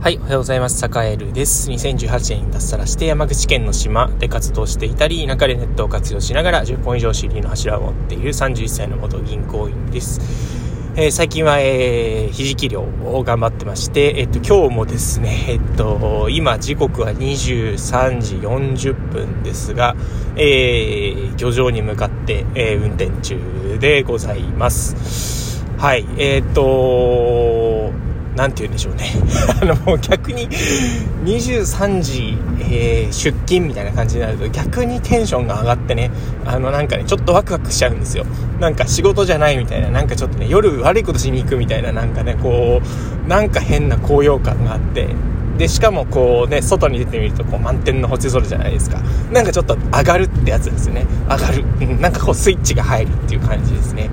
はい、おはようございます。坂エルです。2018年に脱サラして山口県の島で活動していたり、田舎でネットを活用しながら10本以上 CD の柱を持っている31歳の元銀行員です。えー、最近は、えー、ひじき漁を頑張ってまして、えっと、今日もですね、えっと、今時刻は23時40分ですが、えー、漁場に向かって、え、運転中でございます。はい、えっと、何て言うんでしょうね。あの、もう逆に23時、えー、出勤みたいな感じになると逆にテンションが上がってね、あのなんかね、ちょっとワクワクしちゃうんですよ。なんか仕事じゃないみたいな、なんかちょっとね、夜悪いことしに行くみたいな、なんかね、こう、なんか変な高揚感があって、でしかもこうね外に出てみるとこう満天の星空じゃないですか。なんかちょっと上がるってやつですね。上がる、うん、なんかこうスイッチが入るっていう感じですね。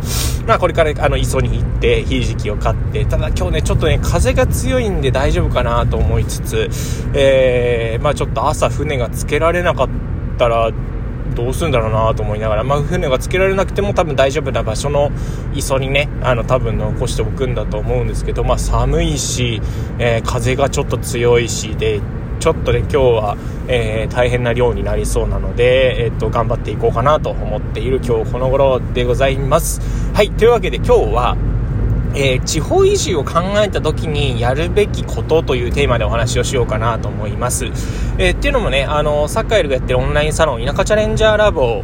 まあこれからあの磯に行ってひじきを買ってただ今日ねちょっとね風が強いんで大丈夫かなと思いつつえー、まあちょっと朝船がつけられなかったらどうするんだろうなと思いながら、まあ、船がつけられなくても多分大丈夫な場所の磯にね、あの、多分残しておくんだと思うんですけど、まあ、寒いし、えー、風がちょっと強いしで、ちょっとね、今日は、えー、大変な量になりそうなので、えー、っと、頑張っていこうかなと思っている今日この頃でございます。はい、というわけで今日は、えー、地方移住を考えた時にやるべきことというテーマでお話をしようかなと思います。えー、っていうのもね、あの、サッカーエルがやってるオンラインサロン、田舎チャレンジャーラボ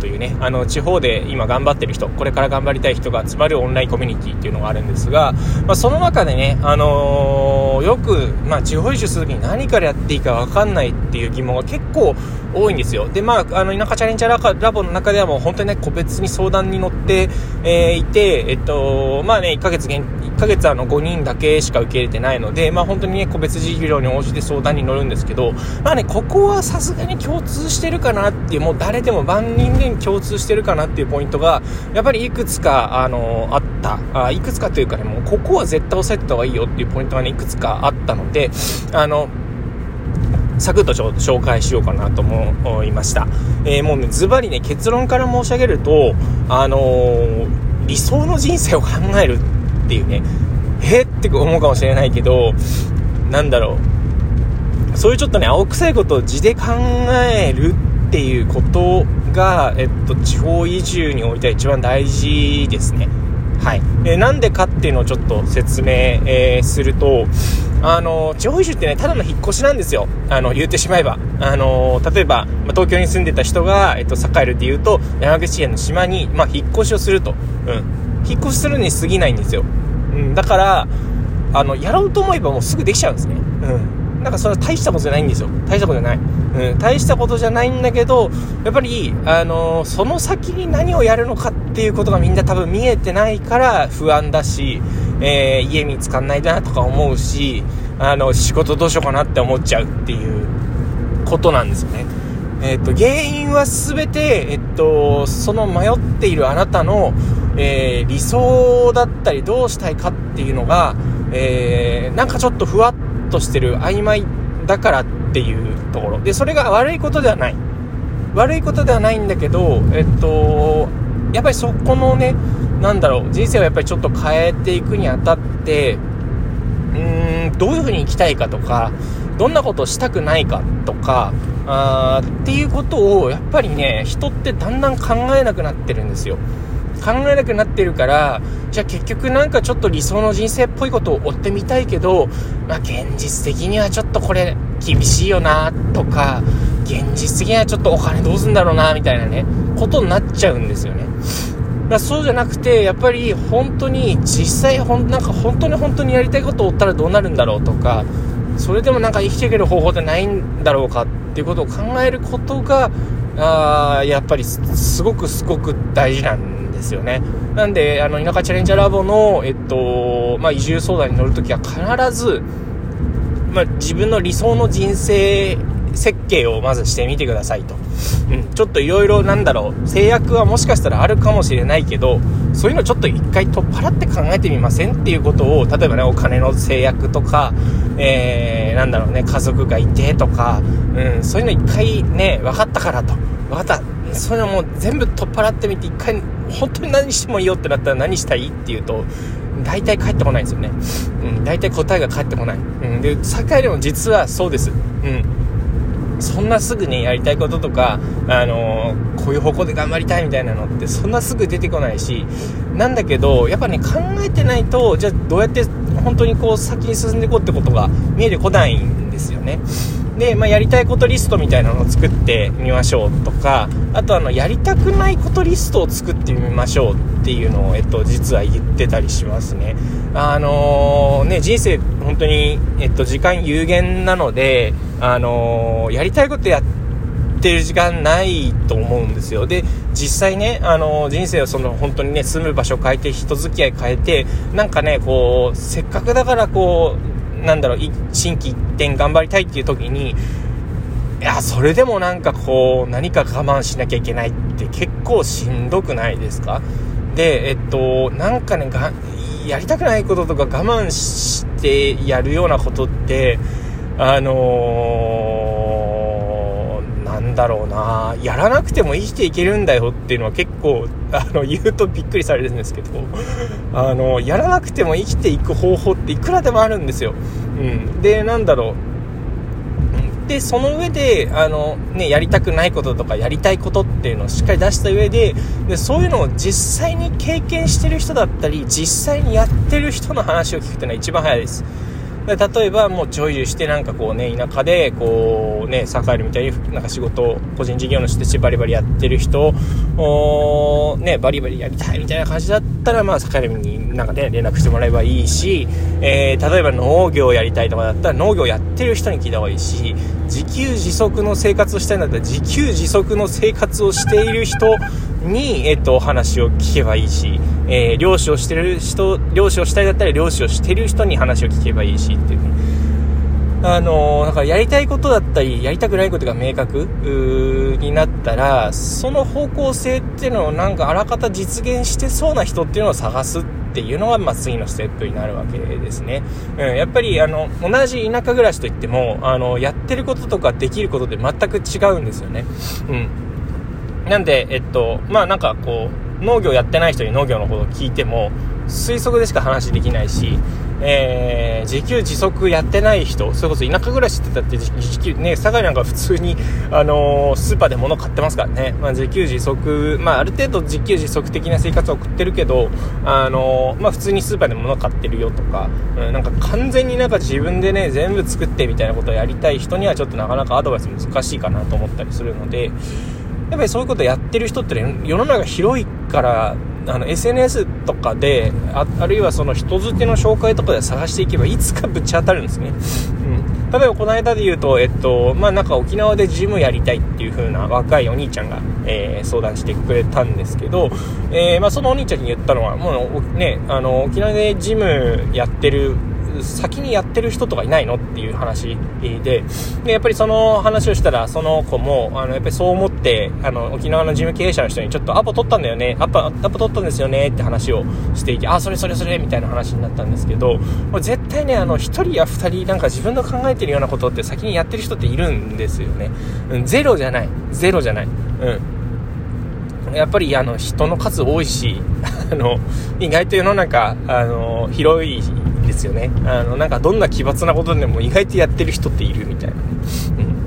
というね、あの、地方で今頑張ってる人、これから頑張りたい人が集まるオンラインコミュニティっていうのがあるんですが、まあ、その中でね、あのー、よく、まあ、地方移住する時に何からやっていいかわかんないっていう疑問が結構多いんですよ。で、まあ、あの、田舎チャレンジャーラボの中ではもう本当にね、個別に相談に乗って、えー、いて、えっと、まあね、1ヶ月限、1ヶ月あの5人だけしか受け入れてないので、まあ本当にね、個別事業に応じて相談に乗るんですけど、まあね、ここはさすがに共通してるかなっていう、もう誰でも万人で共通してるかなっていうポイントが、やっぱりいくつか、あの、あった。あいくつかというかね、もうここは絶対押さえてた方がいいよっていうポイントがね、いくつかあったので、あの、サクッと紹介しようかなと思いました。えー、もうね、ズバリね、結論から申し上げると、あのー、理想の人生を考えるっていうね、えって思うかもしれないけど、なんだろう、そういうちょっとね、青臭いことを字で考えるっていうことが、えっと、地方移住においては一番大事ですね。はい。えなんでかっていうのをちょっと説明、えー、すると、あの、地方移住ってね、ただの引っ越しなんですよ。あの、言ってしまえば。あの、例えば、ま東京に住んでた人が、えっと、栄えるって言うと、山口県の島に、ま、引っ越しをすると。うん。引っ越しするに過ぎないんですよ。うん。だから、あの、やろうと思えばもうすぐできちゃうんですね。うん。なんかそれは大したことじゃないんですよ。大したことじゃない。うん。大したことじゃないんだけど、やっぱり、あのその先に何をやるのかっていうことがみんな多分見えてないから不安だし、えー、家見つかんないなとか思うし、あの、仕事どうしようかなって思っちゃうっていうことなんですよね。えっ、ー、と、原因は全て、えっと、その迷っているあなたの、えー、理想だったりどうしたいかっていうのが、えー、なんかちょっとふわっとしてる曖昧だからってっていうところ。で、それが悪いことではない。悪いことではないんだけど、えっと、やっぱりそこのね、なんだろう、人生をやっぱりちょっと変えていくにあたって、うーん、どういう風に生きたいかとか、どんなことをしたくないかとか、あっていうことを、やっぱりね、人ってだんだん考えなくなってるんですよ。考えなくなってるから、じゃあ結局なんかちょっと理想の人生っぽいことを追ってみたいけど、まあ現実的にはちょっとこれ厳しいよなとか、現実的にはちょっとお金どうすんだろうなみたいなね、ことになっちゃうんですよね。だそうじゃなくて、やっぱり本当に実際ほん、なんか本当に本当にやりたいことを追ったらどうなるんだろうとか、それでもなんか生きていける方法ってないんだろうかっていうことを考えることが、あやっぱりすごくすごく大事なんですよね。なんで、あの、田舎チャレンジャーラボの、えっと、まあ、移住相談に乗るときは必ず、まあ、自分の理想の人生設計をまずしてみてくださいと。うん、ちょっといろいろなんだろう、制約はもしかしたらあるかもしれないけど、そういうのちょっと一回取っ払って考えてみませんっていうことを、例えばね、お金の制約とか、えー、なんだろうね、家族がいてとか、うん、そういうの一回ね、分かったからと。分かった。そういう全部取っ払ってみて、一回、本当に何してもいいよってなったら何したいっていうと、大体返ってこないんですよね。うん、大体答えが返ってこない。うん、で、酒井でも実はそうです。うん。そんなすぐね、やりたいこととか、あのー、こういう方向で頑張りたいみたいなのって、そんなすぐ出てこないし、なんだけど、やっぱね、考えてないと、じゃあどうやって本当にこう先に進んでいこうってことが見えてこないんですよね。で、まあ、やりたいことリストみたいなのを作ってみましょうとか、あとあの、やりたくないことリストを作ってみましょうっていうのを、えっと、実は言ってたりしますね。あのー、ね、人生本当に、えっと、時間有限なので、あのー、やりたいことやってる時間ないと思うんですよ。で、実際ね、あの、人生をその本当にね、住む場所変えて、人付き合い変えて、なんかね、こう、せっかくだからこう、なんだろう、心機一転頑張りたいっていう時に、いや、それでもなんかこう、何か我慢しなきゃいけないって結構しんどくないですか？で、えっと、なんかね、が、やりたくないこととか我慢してやるようなことって、あのー、だろうな、やらなくても生きていけるんだよっていうのは結構、あの、言うとびっくりされるんですけど、あの、やらなくても生きていく方法っていくらでもあるんですよ。うん。で、なんだろう。で、その上で、あの、ね、やりたくないこととか、やりたいことっていうのをしっかり出した上で、で、そういうのを実際に経験してる人だったり、実際にやってる人の話を聞くっていうのは一番早いです。で例えばもう女優してなんかこうね田舎でこうね栄えるみたいになんか仕事個人事業主としてバリバリやってる人をねバリバリやりたいみたいな感じだったらまあ栄えるになんかね連絡してもらえばいいし、えー、例えば農業やりたいとかだったら農業やってる人に聞いた方がいいし自給自足の生活をしたいんだったら自給自足の生活をしている人に、えっと、話を聞けばいいし、えー、漁師をしてる人、漁師をしたいだったら漁師をしてる人に話を聞けばいいしっていうね。あのー、だかやりたいことだったり、やりたくないことが明確になったら、その方向性っていうのをなんかあらかた実現してそうな人っていうのを探すっっていうのが、まあ、次のステップになるわけですね。うん、やっぱり、あの、同じ田舎暮らしといっても、あの、やってることとかできることで全く違うんですよね。うん。なんで、えっと、まあなんかこう、農業やってない人に農業のことを聞いても、推測でしか話できないし、えー、自給自足やってない人、それこそ田舎暮らしってだって自給、ね、佐賀なんか普通に、あのー、スーパーで物買ってますからね。まあ、自給自足、まあ、ある程度自給自足的な生活を送ってるけど、あのー、まあ、普通にスーパーで物買ってるよとか、うん、なんか完全になんか自分でね、全部作ってみたいなことをやりたい人にはちょっとなかなかアドバイス難しいかなと思ったりするので、やっぱりそういうことやってる人ってね、世の中広いから、あの SNS とかでああるいはその人づての紹介とかで探していけばいつかぶち当たるんですね、うん、例えばこの間で言うと、えっとまあ、なんか沖縄でジムやりたいっていう風な若いお兄ちゃんが、えー、相談してくれたんですけど、えー、まあ、そのお兄ちゃんに言ったのはもうねあの沖縄でジムやってる先にやってる人とかいないのっていう話で、で、やっぱりその話をしたら、その子も、あの、やっぱりそう思って、あの、沖縄の事務経営者の人にちょっとアポ取ったんだよね、アポ、アポ取ったんですよねって話をしていて、あ、それそれそれみたいな話になったんですけど、もう絶対ね、あの、1人や2人なんか自分の考えてるようなことって先にやってる人っているんですよね。うん、ゼロじゃない。ゼロじゃない。うん。やっぱりあの人の数多いし、あの、意外と世の中、あの、広いですよね。あの、なんかどんな奇抜なことでも意外とやってる人っているみたいな。うん。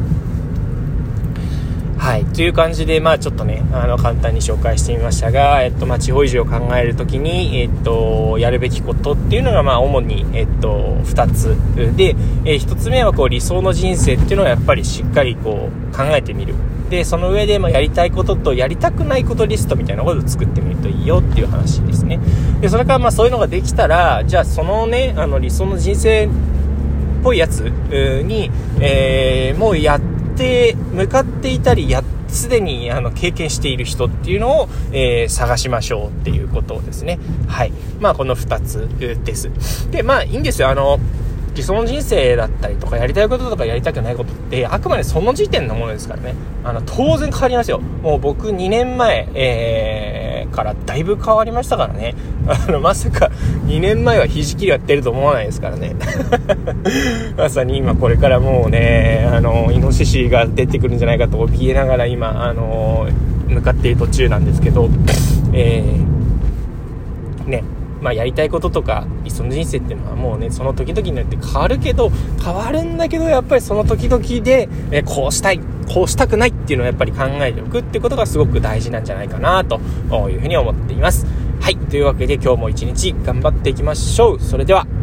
はい。という感じで、まあちょっとね、あの、簡単に紹介してみましたが、えっと、まあ地方移住を考えるときに、えっと、やるべきことっていうのが、まあ主に、えっと、2つ。で、え、1つ目は、こう、理想の人生っていうのはやっぱりしっかりこう、考えてみる。で、その上で、まやりたいこととやりたくないことリストみたいなことを作ってみるといいよっていう話ですね。で、それからまあそういうのができたら、じゃあそのね、あの理想の人生っぽいやつに、えー、もうやって向かっていたり、やすでにあの経験している人っていうのを、えー、探しましょうっていうことですね。はい。まあこの2つです。で、まあいいんですよ。あの、理想の人生だったりとかやりたいこととかやりたくないことってあくまでその時点のものですからね。あの当然変わりますよ。もう僕2年前、えー、からだいぶ変わりましたからね。あのまさか2年前は肘切りやってると思わないですからね。まさに今これからもうねあのイノシシが出てくるんじゃないかと怯えながら今あの向かっている途中なんですけど。えー、ね。まあ、やりたいこととかその人生っていうのはもうねその時々によって変わるけど変わるんだけどやっぱりその時々で、えこうしたいこうしたくないっていうのをやっぱり考えておくってことがすごく大事なんじゃないかなというふうに思っています。はい。というわけで今日も一日頑張っていきましょう。それでは。